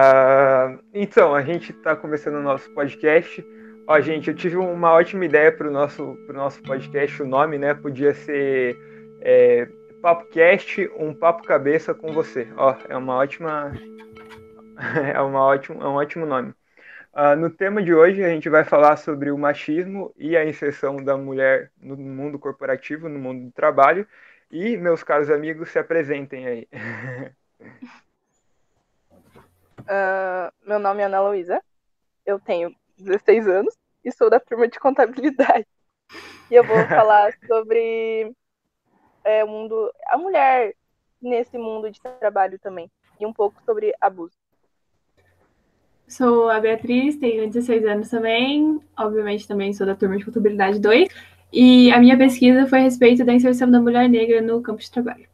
Uh, então, a gente está começando o nosso podcast. Ó, gente, eu tive uma ótima ideia para o nosso, pro nosso podcast, o nome, né? Podia ser é, PapoCast, um papo cabeça com você. Ó, é uma ótima. é, uma ótimo, é um ótimo nome. Uh, no tema de hoje, a gente vai falar sobre o machismo e a inserção da mulher no mundo corporativo, no mundo do trabalho. E, meus caros amigos, se apresentem aí. Uh, meu nome é Ana Luísa, eu tenho 16 anos e sou da turma de contabilidade. E eu vou falar sobre é, o mundo, a mulher nesse mundo de trabalho também, e um pouco sobre abuso. Sou a Beatriz, tenho 16 anos também, obviamente também sou da turma de contabilidade 2, e a minha pesquisa foi a respeito da inserção da mulher negra no campo de trabalho.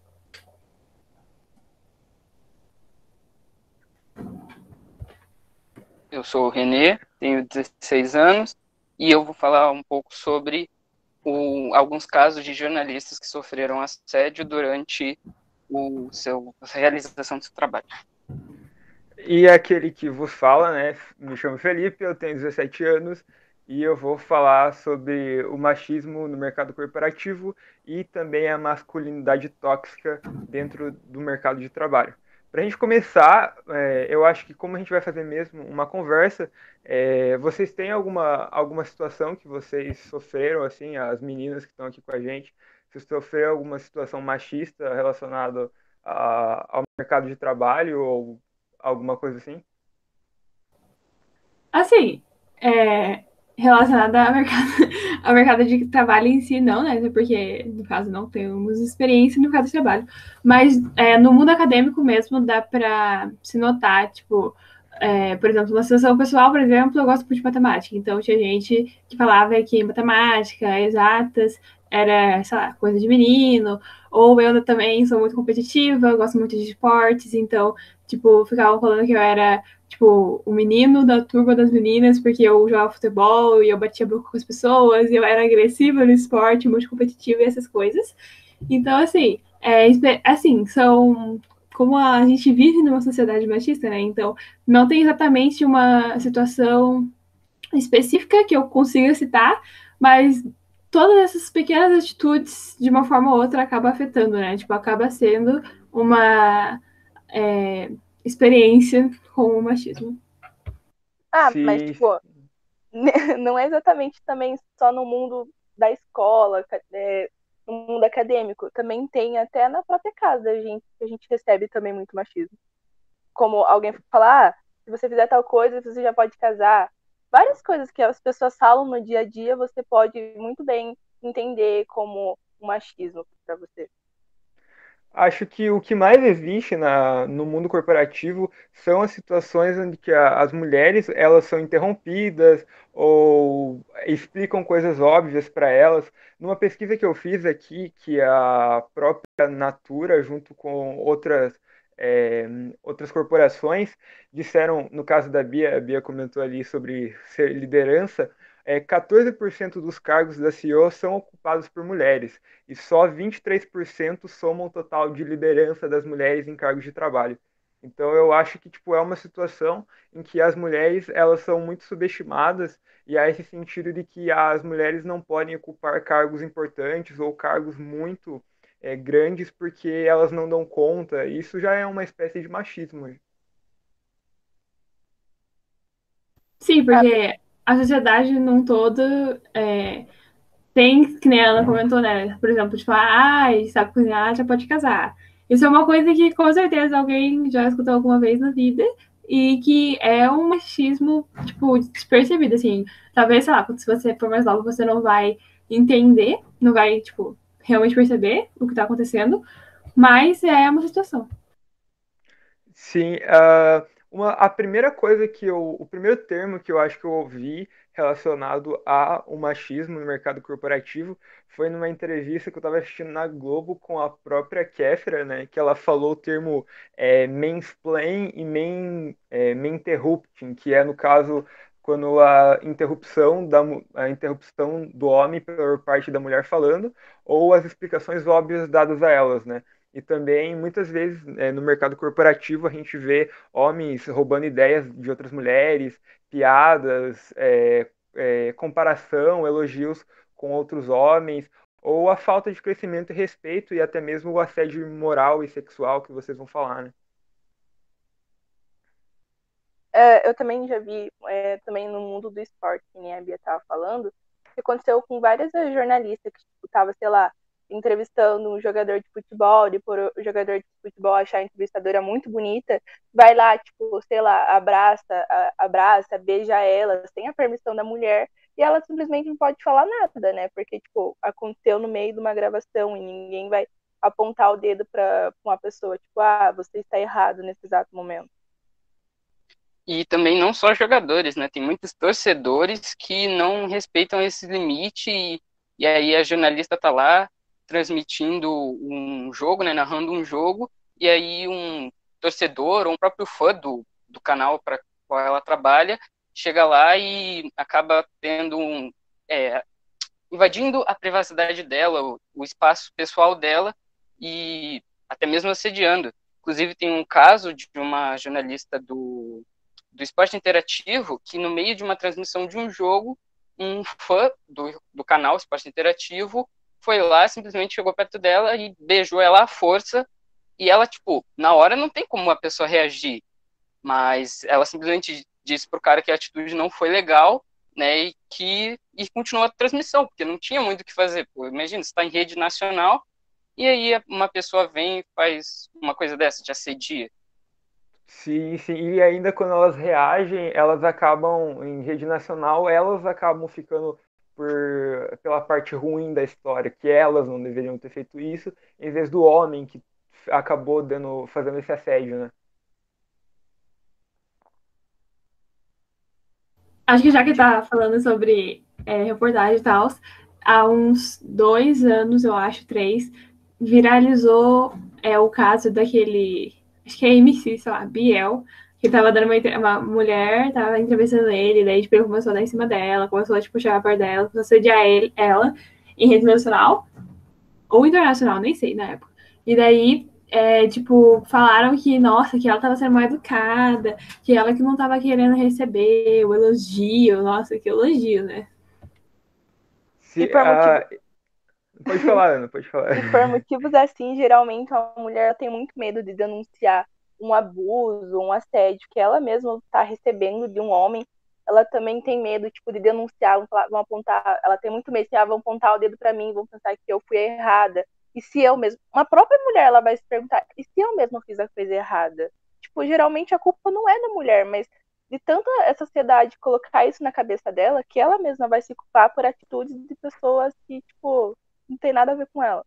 Eu sou o Renê, tenho 16 anos e eu vou falar um pouco sobre o, alguns casos de jornalistas que sofreram assédio durante o seu, a realização do seu trabalho. E aquele que vos fala, né? Me chamo Felipe, eu tenho 17 anos e eu vou falar sobre o machismo no mercado corporativo e também a masculinidade tóxica dentro do mercado de trabalho. Para a gente começar, é, eu acho que como a gente vai fazer mesmo uma conversa, é, vocês têm alguma, alguma situação que vocês sofreram, assim, as meninas que estão aqui com a gente, se sofreram alguma situação machista relacionada ao mercado de trabalho ou alguma coisa assim? Assim, é, relacionada ao mercado, ao mercado de trabalho em si, não, né? Porque, no caso, não temos experiência no mercado de trabalho. Mas é, no mundo acadêmico mesmo dá para se notar, tipo, é, por exemplo, na situação pessoal, por exemplo, eu gosto muito de matemática. Então, tinha gente que falava que matemática, exatas, era, sei lá, coisa de menino. Ou eu também sou muito competitiva, gosto muito de esportes. Então, tipo, ficavam falando que eu era tipo, o menino da turma das meninas, porque eu jogava futebol e eu batia boca com as pessoas, e eu era agressiva no esporte, muito competitiva e essas coisas. Então, assim, é, assim, são como a gente vive numa sociedade machista, né? Então, não tem exatamente uma situação específica que eu consiga citar, mas todas essas pequenas atitudes, de uma forma ou outra, acaba afetando, né? Tipo, acaba sendo uma é, experiência com o machismo. Ah, Sim. mas tipo, não é exatamente também só no mundo da escola, é, no mundo acadêmico. Também tem até na própria casa a gente, a gente recebe também muito machismo. Como alguém falar, ah, se você fizer tal coisa, você já pode casar. Várias coisas que as pessoas falam no dia a dia, você pode muito bem entender como um machismo para você acho que o que mais existe na, no mundo corporativo são as situações onde que a, as mulheres elas são interrompidas ou explicam coisas óbvias para elas. Numa pesquisa que eu fiz aqui, que a própria Natura, junto com outras é, outras corporações, disseram, no caso da Bia, a Bia comentou ali sobre ser liderança, é, 14% dos cargos da CEO são ocupados por mulheres e só 23% somam o total de liderança das mulheres em cargos de trabalho. Então eu acho que tipo é uma situação em que as mulheres elas são muito subestimadas e há esse sentido de que as mulheres não podem ocupar cargos importantes ou cargos muito é, grandes porque elas não dão conta. Isso já é uma espécie de machismo. Sim, porque a sociedade num todo é, tem, que nem ela comentou, né? Por exemplo, tipo, ah, sabe cozinhar, já pode casar. Isso é uma coisa que com certeza alguém já escutou alguma vez na vida e que é um machismo, tipo, despercebido, assim. Talvez, sei lá, se você for mais nova, você não vai entender, não vai, tipo, realmente perceber o que está acontecendo, mas é uma situação. Sim, uh, uma, a primeira coisa que eu, o primeiro termo que eu acho que eu ouvi relacionado ao machismo no mercado corporativo foi numa entrevista que eu estava assistindo na Globo com a própria Kéfera, né, que ela falou o termo é, mansplain e main, é, interrupting, que é, no caso, quando a interrupção, da, a interrupção do homem por parte da mulher falando, ou as explicações óbvias dadas a elas, né. E também, muitas vezes, é, no mercado corporativo, a gente vê homens roubando ideias de outras mulheres, piadas, é, é, comparação, elogios com outros homens, ou a falta de crescimento e respeito, e até mesmo o assédio moral e sexual que vocês vão falar, né? É, eu também já vi, é, também no mundo do esporte, que nem a Bia estava falando, que aconteceu com várias jornalistas que estavam, tipo, sei lá, entrevistando um jogador de futebol, e por o jogador de futebol achar a entrevistadora muito bonita, vai lá, tipo, sei lá, abraça, abraça, beija ela, sem a permissão da mulher, e ela simplesmente não pode falar nada, né? Porque, tipo, aconteceu no meio de uma gravação e ninguém vai apontar o dedo para uma pessoa, tipo, ah, você está errado nesse exato momento. E também não só jogadores, né? Tem muitos torcedores que não respeitam esse limite e, e aí a jornalista tá lá transmitindo um jogo, né? Narrando um jogo e aí um torcedor ou um próprio fã do, do canal para qual ela trabalha chega lá e acaba tendo um é, invadindo a privacidade dela, o, o espaço pessoal dela e até mesmo assediando. Inclusive tem um caso de uma jornalista do do esporte interativo que no meio de uma transmissão de um jogo, um fã do, do canal Esporte Interativo foi lá, simplesmente chegou perto dela e beijou ela à força. E ela, tipo, na hora não tem como a pessoa reagir, mas ela simplesmente disse pro cara que a atitude não foi legal, né, e que e continuou a transmissão, porque não tinha muito o que fazer. Pô, imagina, está em rede nacional e aí uma pessoa vem e faz uma coisa dessa, te assedia. Sim, sim. E ainda quando elas reagem, elas acabam, em rede nacional, elas acabam ficando por, pela parte ruim da história, que elas não deveriam ter feito isso, em vez do homem que acabou dando, fazendo esse assédio, né? Acho que já que tá falando sobre é, reportagem e tal, há uns dois anos, eu acho, três, viralizou é, o caso daquele acho que é MC, sei lá, Biel, que tava dando uma, uma mulher, tava entrevistando ele, daí tipo, ele começou a dar em cima dela, começou a tipo, chegar perto dela, começou a sediar ele, ela em rede nacional ou internacional, nem sei na época. E daí, é, tipo, falaram que, nossa, que ela tava sendo mal educada, que ela que não tava querendo receber o elogio, nossa, que elogio, né? Se, e por motivo... Pode falar, Ana, pode falar. E por motivos assim, geralmente a mulher tem muito medo de denunciar um abuso, um assédio que ela mesma está recebendo de um homem. Ela também tem medo, tipo, de denunciar, vão, apontar, ela tem muito medo, se ah, vão apontar o dedo para mim, vão pensar que eu fui errada. E se eu mesmo, uma própria mulher, ela vai se perguntar, e se eu mesma fiz a coisa errada? Tipo, geralmente a culpa não é da mulher, mas de tanta essa sociedade colocar isso na cabeça dela, que ela mesma vai se culpar por atitudes de pessoas que, tipo, tem nada a ver com ela.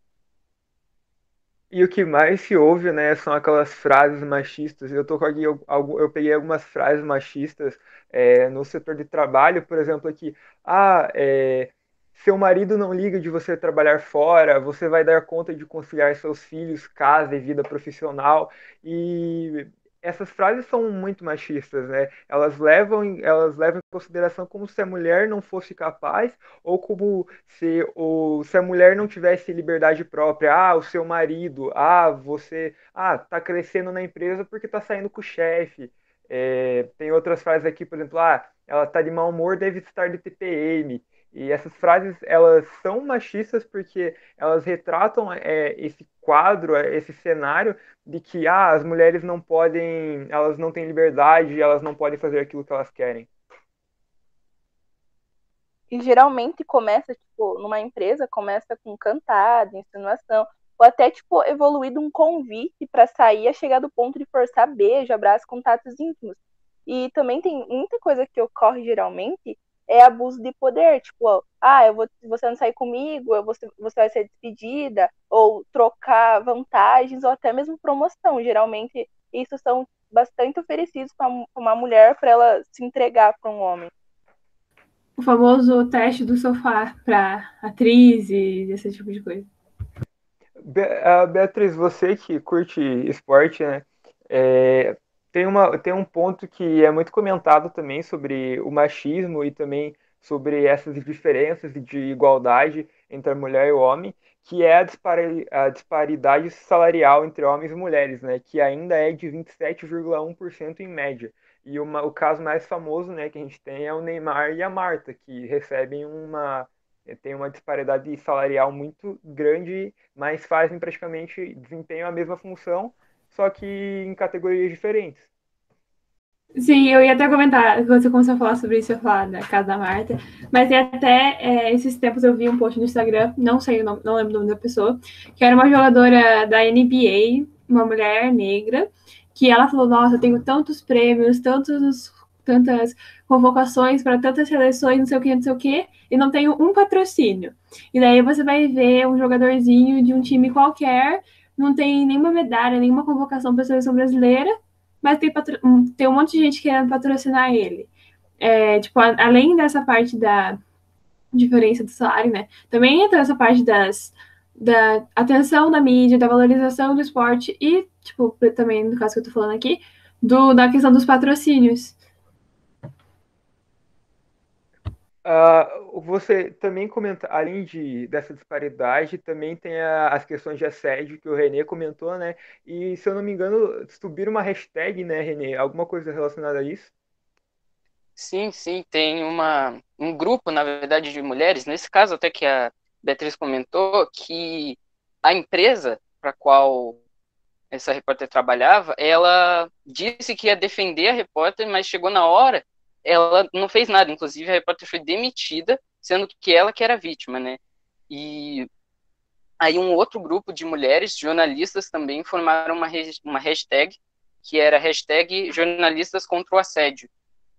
E o que mais se ouve, né, são aquelas frases machistas. Eu tô aqui, eu, eu peguei algumas frases machistas é, no setor de trabalho, por exemplo, aqui. Ah, é, seu marido não liga de você trabalhar fora, você vai dar conta de conciliar seus filhos, casa e vida profissional. E essas frases são muito machistas, né? Elas levam, elas levam em consideração como se a mulher não fosse capaz ou como se, ou, se a mulher não tivesse liberdade própria. Ah, o seu marido, ah, você, ah, tá crescendo na empresa porque tá saindo com o chefe. É, tem outras frases aqui, por exemplo, ah, ela tá de mau humor, deve estar de TPM. E essas frases, elas são machistas porque elas retratam é, esse quadro, é, esse cenário de que ah, as mulheres não podem, elas não têm liberdade, elas não podem fazer aquilo que elas querem. E geralmente começa, tipo, numa empresa, começa com cantada, insinuação, ou até, tipo, evoluído um convite para sair a chegar do ponto de forçar beijo, abraço, contatos íntimos. E também tem muita coisa que ocorre geralmente é abuso de poder, tipo, ah, eu vou, você não sair comigo, eu vou, você vai ser despedida, ou trocar vantagens, ou até mesmo promoção. Geralmente, isso são bastante oferecidos para uma mulher para ela se entregar para um homem. O famoso teste do sofá para atriz e esse tipo de coisa. Beatriz, você que curte esporte, né? É, tem, uma, tem um ponto que é muito comentado também sobre o machismo e também sobre essas diferenças de igualdade entre a mulher e o homem, que é a, dispari a disparidade salarial entre homens e mulheres, né, que ainda é de 27,1% em média. E uma, o caso mais famoso né, que a gente tem é o Neymar e a Marta, que recebem uma tem uma disparidade salarial muito grande, mas fazem praticamente desempenham a mesma função, só que em categorias diferentes. Sim, eu ia até comentar, quando você começou a falar sobre isso, eu falar da casa da Marta, mas até é, esses tempos eu vi um post no Instagram, não sei o nome, não lembro o nome da pessoa, que era uma jogadora da NBA, uma mulher negra, que ela falou, nossa, eu tenho tantos prêmios, tantos, tantas convocações para tantas seleções, não sei o que, não sei o que, e não tenho um patrocínio. E daí você vai ver um jogadorzinho de um time qualquer, não tem nenhuma medalha, nenhuma convocação para a seleção brasileira, mas tem, tem um monte de gente querendo patrocinar ele. É, tipo, além dessa parte da diferença do salário, né? Também entra essa parte das, da atenção da mídia, da valorização do esporte e, tipo, também no caso que eu tô falando aqui, do, da questão dos patrocínios. Uh, você também comenta, além de, dessa disparidade, também tem a, as questões de assédio que o Renê comentou, né? E se eu não me engano, subiram uma hashtag, né, Renê? Alguma coisa relacionada a isso? Sim, sim, tem uma, um grupo, na verdade, de mulheres, nesse caso até que a Beatriz comentou, que a empresa para qual essa repórter trabalhava, ela disse que ia defender a repórter, mas chegou na hora ela não fez nada, inclusive a repórter foi demitida, sendo que ela que era vítima, né? E aí um outro grupo de mulheres jornalistas também formaram uma, uma hashtag que era hashtag jornalistas contra o assédio.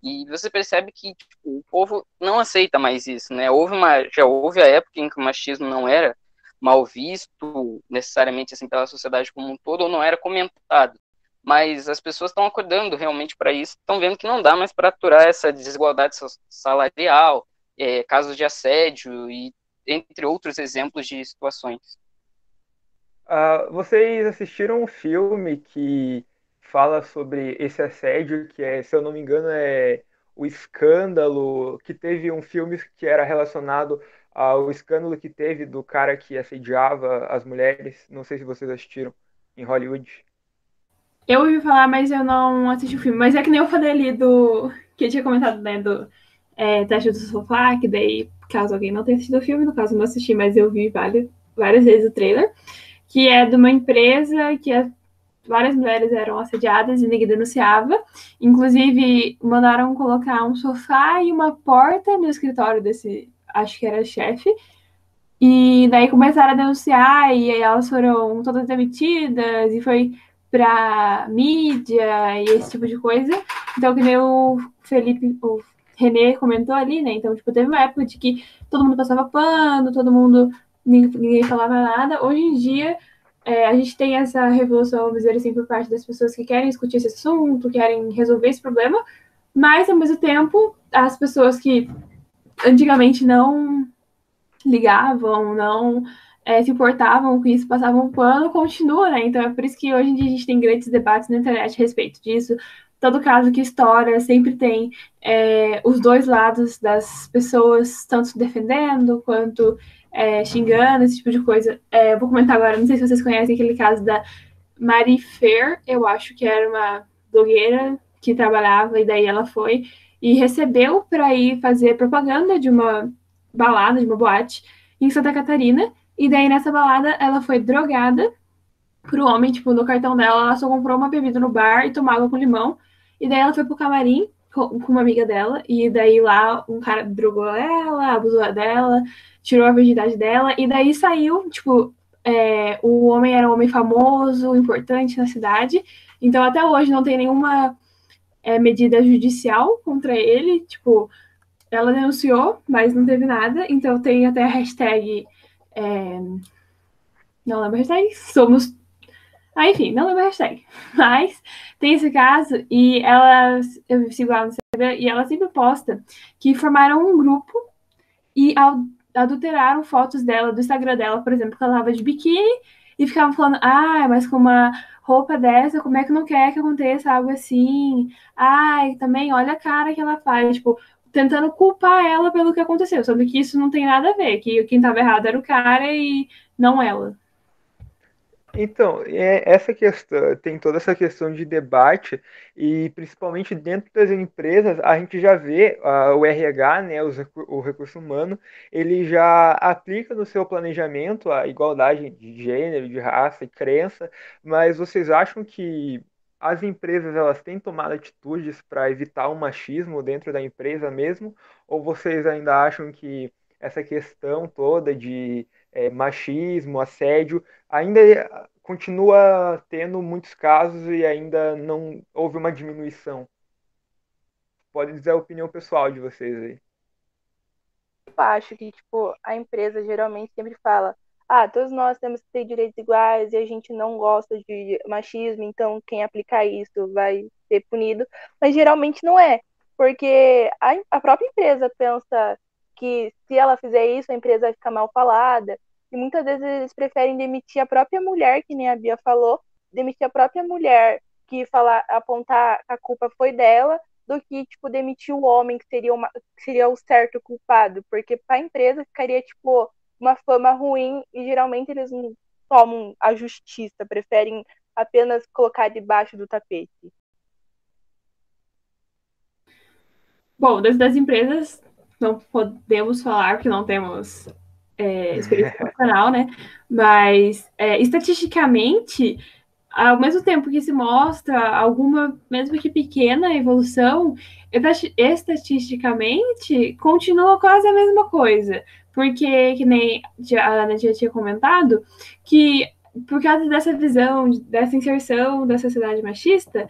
E você percebe que tipo, o povo não aceita mais isso, né? Houve uma, já houve a época em que o machismo não era mal visto necessariamente assim pela sociedade como um todo ou não era comentado mas as pessoas estão acordando realmente para isso, estão vendo que não dá mais para aturar essa desigualdade salarial, é, casos de assédio e entre outros exemplos de situações. Uh, vocês assistiram um filme que fala sobre esse assédio, que é, se eu não me engano, é o escândalo, que teve um filme que era relacionado ao escândalo que teve do cara que assediava as mulheres. Não sei se vocês assistiram em Hollywood. Eu ouvi falar, mas eu não assisti o filme. Mas é que nem eu falei ali do. Que eu tinha comentado, né? Do é, Teste do Sofá, que daí, caso alguém não tenha assistido o filme, no caso eu não assisti, mas eu vi várias, várias vezes o trailer. Que é de uma empresa que várias mulheres eram assediadas e ninguém denunciava. Inclusive, mandaram colocar um sofá e uma porta no escritório desse, acho que era chefe. E daí começaram a denunciar e elas foram todas demitidas e foi para mídia e esse tipo de coisa. Então, que nem o Felipe, o René comentou ali, né? Então, tipo, teve uma época de que todo mundo passava pano, todo mundo, ninguém falava nada. Hoje em dia, é, a gente tem essa revolução, vamos dizer assim, por parte das pessoas que querem discutir esse assunto, querem resolver esse problema, mas, ao mesmo tempo, as pessoas que antigamente não ligavam, não é, se importavam com isso, passavam um pano, continua, né? Então é por isso que hoje em dia a gente tem grandes debates na internet a respeito disso. Todo caso que estoura sempre tem é, os dois lados das pessoas, tanto defendendo quanto é, xingando, esse tipo de coisa. É, vou comentar agora, não sei se vocês conhecem aquele caso da Marie Fair, eu acho que era uma blogueira que trabalhava e daí ela foi e recebeu para ir fazer propaganda de uma balada, de uma boate em Santa Catarina. E daí nessa balada ela foi drogada pro homem, tipo, no cartão dela, ela só comprou uma bebida no bar e tomava com limão. E daí ela foi pro camarim com, uma amiga dela, e daí lá um cara drogou ela, abusou dela, tirou a virgindade dela, e daí saiu, tipo, é, o homem era um homem famoso, importante na cidade, então até hoje não tem nenhuma é, medida judicial contra ele, tipo, ela denunciou, mas não teve nada, então tem até a hashtag é... Não lembro a hashtag. Somos. Ah, enfim, não lembro a hashtag. Mas tem esse caso e ela. Eu sigo lá no Instagram e ela sempre posta que formaram um grupo e adulteraram fotos dela, do Instagram dela, por exemplo, que ela tava de biquíni e ficavam falando, ah, mas com uma roupa dessa, como é que não quer que aconteça algo assim? Ai, também olha a cara que ela faz, tipo, tentando culpar ela pelo que aconteceu, sendo que isso não tem nada a ver, que quem estava errado era o cara e não ela. Então, é, essa questão tem toda essa questão de debate e principalmente dentro das empresas a gente já vê o RH, né, os, o recurso humano, ele já aplica no seu planejamento a igualdade de gênero, de raça e crença, mas vocês acham que as empresas elas têm tomado atitudes para evitar o machismo dentro da empresa mesmo? Ou vocês ainda acham que essa questão toda de é, machismo, assédio, ainda continua tendo muitos casos e ainda não houve uma diminuição. Pode dizer a opinião pessoal de vocês aí. Eu acho que, tipo, a empresa geralmente sempre fala ah, todos nós temos que ter direitos iguais e a gente não gosta de machismo, então quem aplicar isso vai ser punido. Mas geralmente não é, porque a, a própria empresa pensa que se ela fizer isso, a empresa vai ficar mal falada. E muitas vezes eles preferem demitir a própria mulher, que nem a Bia falou, demitir a própria mulher que falar, apontar que a culpa foi dela, do que tipo demitir o homem que seria uma, que seria o certo culpado, porque para a empresa ficaria tipo uma fama ruim e geralmente eles não tomam a justiça, preferem apenas colocar debaixo do tapete. Bom, das, das empresas não podemos falar porque não temos é, experiência profissional, né? Mas é, estatisticamente, ao mesmo tempo que se mostra alguma, mesmo que pequena evolução, estatisticamente continua quase a mesma coisa. Porque, que nem a Ana já tinha comentado, que por causa dessa visão, dessa inserção da sociedade machista,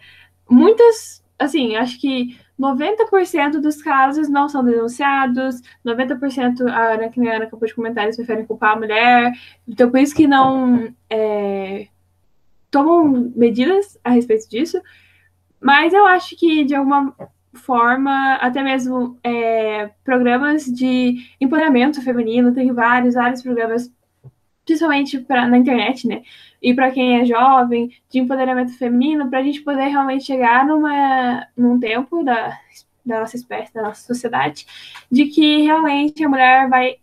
muitas, assim, acho que 90% dos casos não são denunciados, 90% a Ana, que nem a Ana acabou de comentar, eles preferem culpar a mulher, então por isso que não é, tomam medidas a respeito disso, mas eu acho que de alguma forma, até mesmo é, programas de empoderamento feminino, tem vários, vários programas, principalmente pra, na internet, né? E para quem é jovem, de empoderamento feminino, para a gente poder realmente chegar numa, num tempo da, da nossa espécie, da nossa sociedade, de que realmente a mulher vai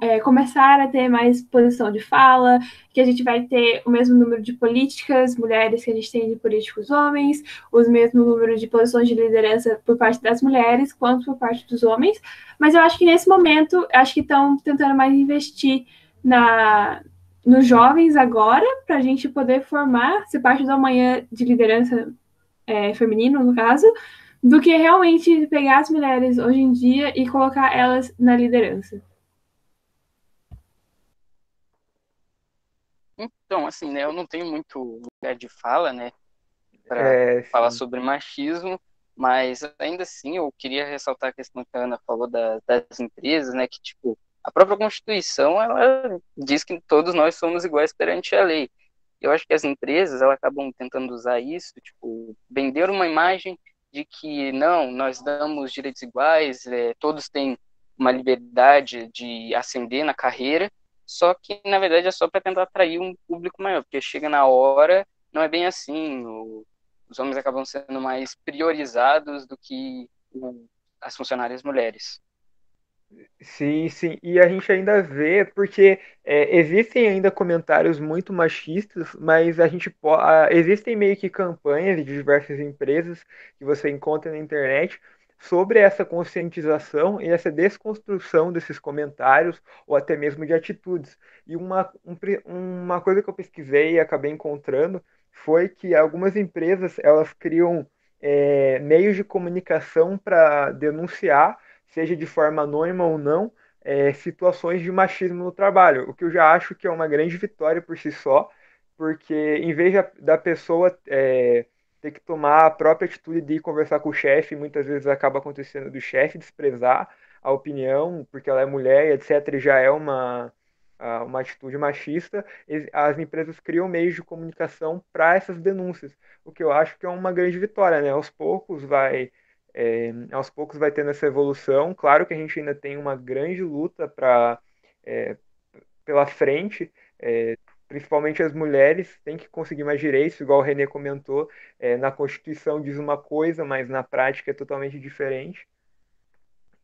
é, começar a ter mais posição de fala, que a gente vai ter o mesmo número de políticas mulheres que a gente tem de políticos homens, os mesmo número de posições de liderança por parte das mulheres quanto por parte dos homens. Mas eu acho que nesse momento, acho que estão tentando mais investir na nos jovens agora, para a gente poder formar, ser parte do amanhã de liderança é, feminino, no caso, do que realmente pegar as mulheres hoje em dia e colocar elas na liderança. Então, assim, né, eu não tenho muito lugar de fala, né, para é, falar sobre machismo, mas ainda assim eu queria ressaltar a questão que a Ana falou da, das empresas, né, que, tipo, a própria Constituição, ela diz que todos nós somos iguais perante a lei. Eu acho que as empresas, elas acabam tentando usar isso, tipo, vender uma imagem de que, não, nós damos direitos iguais, é, todos têm uma liberdade de ascender na carreira, só que na verdade é só para tentar atrair um público maior, porque chega na hora, não é bem assim, o, os homens acabam sendo mais priorizados do que o, as funcionárias mulheres. Sim, sim, e a gente ainda vê, porque é, existem ainda comentários muito machistas, mas a gente pode, existem meio que campanhas de diversas empresas que você encontra na internet sobre essa conscientização e essa desconstrução desses comentários ou até mesmo de atitudes. E uma, um, uma coisa que eu pesquisei e acabei encontrando foi que algumas empresas elas criam é, meios de comunicação para denunciar, seja de forma anônima ou não, é, situações de machismo no trabalho, o que eu já acho que é uma grande vitória por si só, porque em vez da pessoa é, ter que tomar a própria atitude de ir conversar com o chefe, muitas vezes acaba acontecendo do chefe desprezar a opinião, porque ela é mulher etc, já é uma, uma atitude machista, as empresas criam meios de comunicação para essas denúncias, o que eu acho que é uma grande vitória, né? Aos poucos vai é, aos poucos vai tendo essa evolução. Claro que a gente ainda tem uma grande luta para é, pela frente, é, principalmente as mulheres, têm que conseguir mais direitos, igual o Renê comentou, é, na Constituição diz uma coisa, mas na prática é totalmente diferente.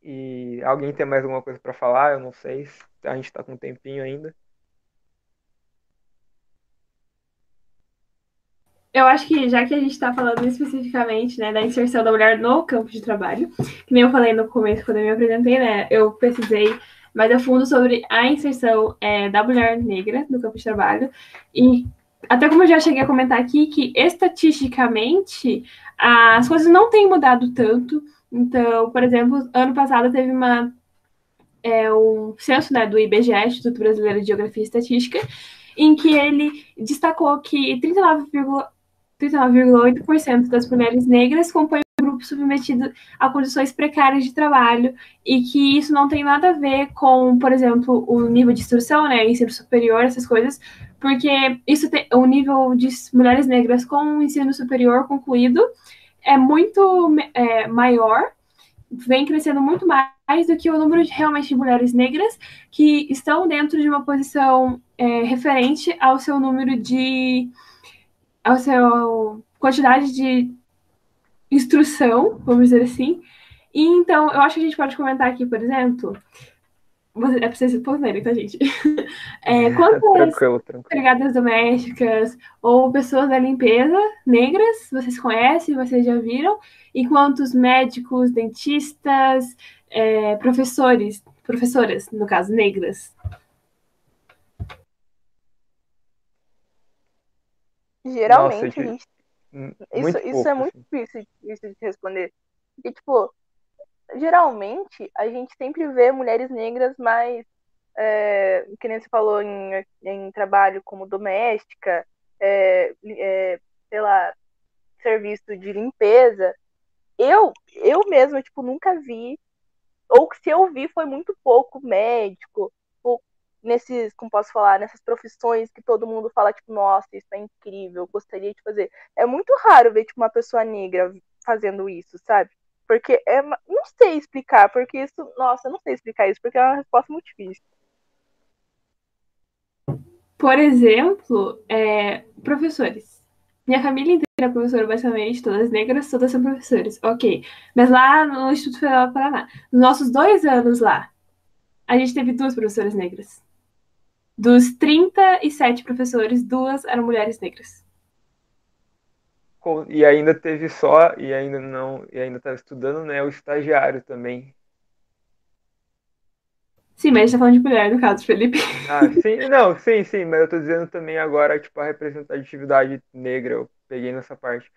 E alguém tem mais alguma coisa para falar? Eu não sei. A gente está com um tempinho ainda. Eu acho que já que a gente está falando especificamente né, da inserção da mulher no campo de trabalho, que nem eu falei no começo quando eu me apresentei, né, eu pesquisei mais a fundo sobre a inserção é, da mulher negra no campo de trabalho e até como eu já cheguei a comentar aqui, que estatisticamente as coisas não têm mudado tanto. Então, por exemplo, ano passado teve uma é, um censo né, do IBGE, Instituto Brasileiro de Geografia e Estatística, em que ele destacou que 39,8% 39, das mulheres negras compõem submetido a condições precárias de trabalho e que isso não tem nada a ver com, por exemplo, o nível de instrução, né, ensino superior, essas coisas, porque isso tem, o nível de mulheres negras com o ensino superior concluído é muito é, maior, vem crescendo muito mais do que o número de realmente de mulheres negras que estão dentro de uma posição é, referente ao seu número de ao seu quantidade de instrução, vamos dizer assim. E então, eu acho que a gente pode comentar aqui, por exemplo, é pra vocês responderem, tá, gente? É, quantas empregadas domésticas ou pessoas da limpeza negras vocês conhecem, vocês já viram? E quantos médicos, dentistas, é, professores, professoras, no caso, negras? Geralmente, Nossa, gente... isso, isso é muito assim. difícil, difícil de responder. Porque, tipo, geralmente a gente sempre vê mulheres negras mais, é, que nem você falou, em, em trabalho como doméstica, é, é, sei lá, serviço de limpeza. Eu, eu mesma, tipo, nunca vi, ou se eu vi foi muito pouco médico, nesses, como posso falar, nessas profissões que todo mundo fala, tipo, nossa, isso é incrível, gostaria de fazer. É muito raro ver, tipo, uma pessoa negra fazendo isso, sabe? Porque é, não sei explicar, porque isso, nossa, não sei explicar isso, porque é uma resposta muito difícil. Por exemplo, é, professores. Minha família inteira é professora, basicamente, todas negras, todas são professores. Ok. Mas lá no Instituto Federal do Paraná, nos nossos dois anos lá, a gente teve duas professoras negras. Dos 37 professores, duas eram mulheres negras. E ainda teve só e ainda não e ainda estava estudando né o estagiário também. Sim mas a gente tá falando de mulher no caso Felipe. Ah sim não sim sim mas eu tô dizendo também agora tipo a representatividade negra eu peguei nessa parte.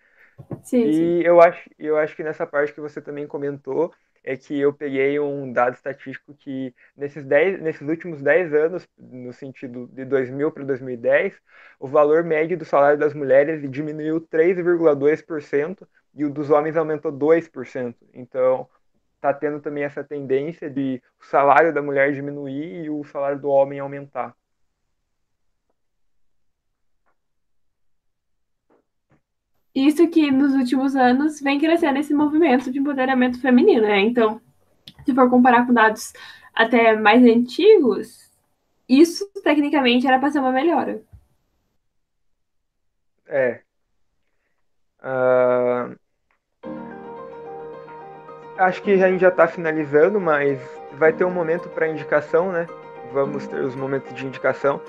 Sim, e sim. eu acho eu acho que nessa parte que você também comentou é que eu peguei um dado estatístico que nesses, 10, nesses últimos 10 anos, no sentido de 2000 para 2010, o valor médio do salário das mulheres diminuiu 3,2% e o dos homens aumentou 2%. Então, está tendo também essa tendência de o salário da mulher diminuir e o salário do homem aumentar. Isso que nos últimos anos vem crescendo esse movimento de empoderamento feminino, né? Então, se for comparar com dados até mais antigos, isso tecnicamente era para ser uma melhora. É. Uh... Acho que a gente já está finalizando, mas vai ter um momento para indicação, né? Vamos ter os momentos de indicação.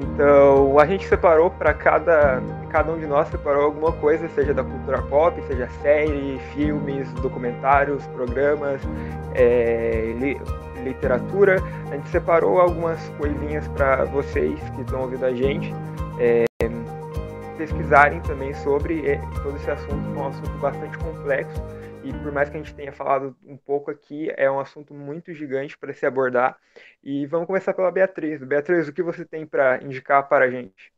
Então, a gente separou para cada cada um de nós separou alguma coisa, seja da cultura pop, seja série, filmes, documentários, programas, é, li, literatura. A gente separou algumas coisinhas para vocês que estão ouvindo a gente é, pesquisarem também sobre é, todo esse assunto, que é um assunto bastante complexo e por mais que a gente tenha falado um pouco aqui, é um assunto muito gigante para se abordar. E vamos começar pela Beatriz. Beatriz, o que você tem para indicar para a gente?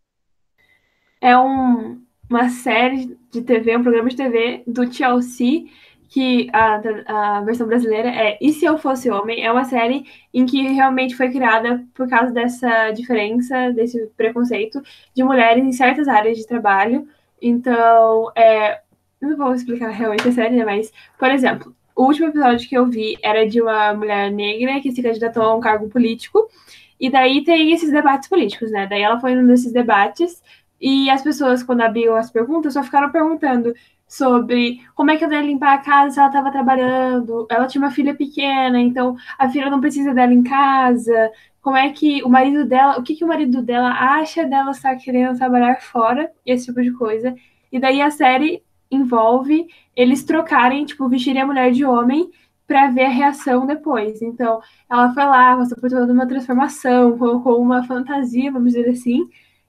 É um, uma série de TV, um programa de TV do TLC, que a, a versão brasileira é E Se Eu Fosse Homem? É uma série em que realmente foi criada por causa dessa diferença, desse preconceito de mulheres em certas áreas de trabalho. Então, é, não vou explicar realmente a série, né? Mas, por exemplo, o último episódio que eu vi era de uma mulher negra que se candidatou a um cargo político. E daí tem esses debates políticos, né? Daí ela foi num desses debates e as pessoas, quando abriam as perguntas, só ficaram perguntando sobre como é que ela ia limpar a casa se ela estava trabalhando. Ela tinha uma filha pequena, então a filha não precisa dela em casa. Como é que o marido dela, o que, que o marido dela acha dela estar querendo trabalhar fora, esse tipo de coisa. E daí a série envolve eles trocarem, tipo, vestirem a mulher de homem para ver a reação depois. Então, ela foi lá, passou por toda uma transformação, colocou uma fantasia, vamos dizer assim,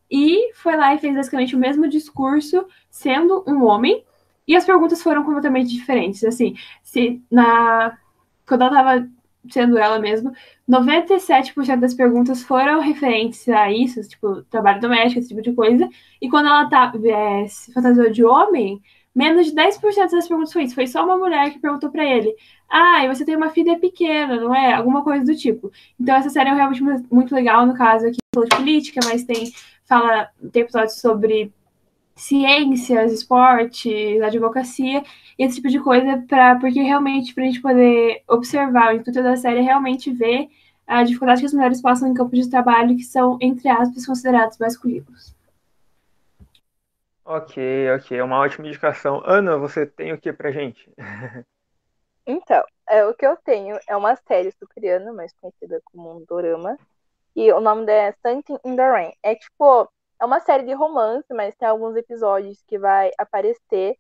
e foi lá e fez basicamente o mesmo discurso, sendo um homem, e as perguntas foram completamente diferentes. Assim, se na. Quando ela estava sendo ela mesma, 97% das perguntas foram referentes a isso, tipo, trabalho doméstico, esse tipo de coisa. E quando ela tá, é, se fantasiou de homem, menos de 10% das perguntas foi isso. Foi só uma mulher que perguntou para ele: Ah, e você tem uma filha pequena, não é? Alguma coisa do tipo. Então, essa série é realmente muito legal, no caso aqui, falou de política, mas tem, fala, tem episódios sobre ciências, esportes, advocacia, esse tipo de coisa, pra, porque realmente, para a gente poder observar o intuito da série, realmente ver a dificuldade que as mulheres passam em campos de trabalho que são, entre aspas, considerados masculinos. Ok, ok, é uma ótima indicação. Ana, você tem o que pra gente? então, é, o que eu tenho é uma série sul-coreana, mais conhecida como um dorama, e o nome dela é Something in the Rain. É tipo, é uma série de romance, mas tem alguns episódios que vai aparecer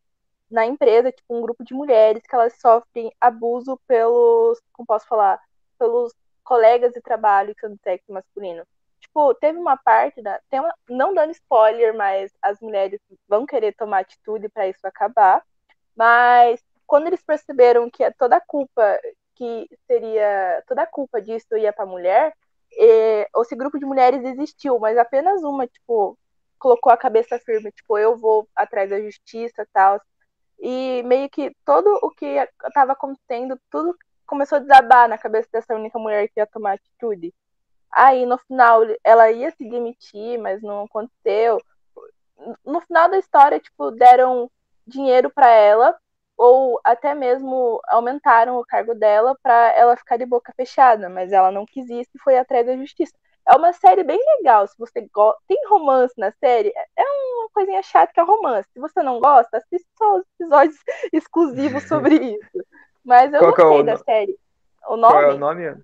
na empresa, tipo, um grupo de mulheres que elas sofrem abuso pelos, como posso falar, pelos colegas de trabalho que são do sexo masculino. Tipo, teve uma parte, da, tem uma, não dando spoiler, mas as mulheres vão querer tomar atitude para isso acabar. Mas quando eles perceberam que toda a culpa que seria toda a culpa disso ia para a mulher, e, esse grupo de mulheres existiu, mas apenas uma, tipo, colocou a cabeça firme, tipo, eu vou atrás da justiça tal. E meio que todo o que estava acontecendo, tudo começou a desabar na cabeça dessa única mulher que ia tomar atitude. Aí, no final, ela ia se demitir, mas não aconteceu. No final da história, tipo, deram dinheiro para ela ou até mesmo aumentaram o cargo dela para ela ficar de boca fechada, mas ela não quis isso e foi atrás da justiça. É uma série bem legal, se você gosta. Tem romance na série, é uma coisinha chata que é romance. Se você não gosta, assista só os episódios exclusivos sobre isso. Mas eu Qual gostei é o... da série. O nome? Qual é o nome?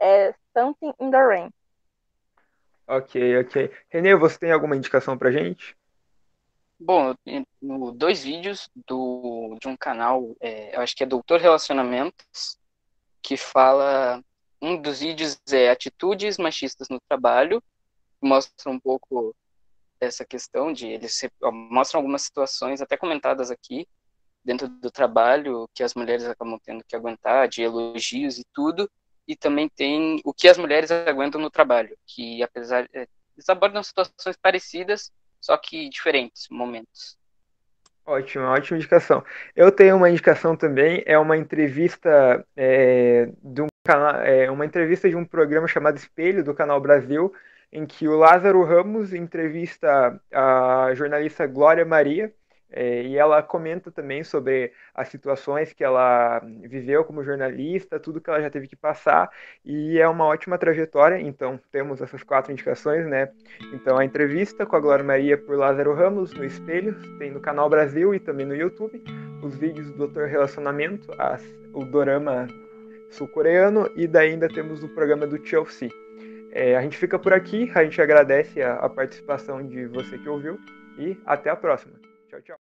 É Something in the Rain. Ok, ok. Renê, você tem alguma indicação pra gente? Bom, no dois vídeos do, de um canal, é, eu acho que é Doutor Relacionamentos, que fala. Um dos vídeos é Atitudes Machistas no Trabalho, mostra um pouco essa questão de eles mostram algumas situações até comentadas aqui dentro do trabalho que as mulheres acabam tendo que aguentar de elogios e tudo e também tem o que as mulheres aguentam no trabalho que apesar é, eles abordam situações parecidas só que diferentes momentos. Ótimo, ótima indicação. Eu tenho uma indicação também, é uma entrevista é, de um canal, é, uma entrevista de um programa chamado Espelho do Canal Brasil, em que o Lázaro Ramos entrevista a jornalista Glória Maria, é, e ela comenta também sobre as situações que ela viveu como jornalista, tudo que ela já teve que passar, e é uma ótima trajetória. Então, temos essas quatro indicações, né? Então, a entrevista com a Glória Maria por Lázaro Ramos no Espelho, tem no Canal Brasil e também no YouTube, os vídeos do Doutor Relacionamento, as, o dorama sul-coreano, e daí ainda temos o programa do Chelsea. É, a gente fica por aqui, a gente agradece a, a participação de você que ouviu, e até a próxima. Chao, chao.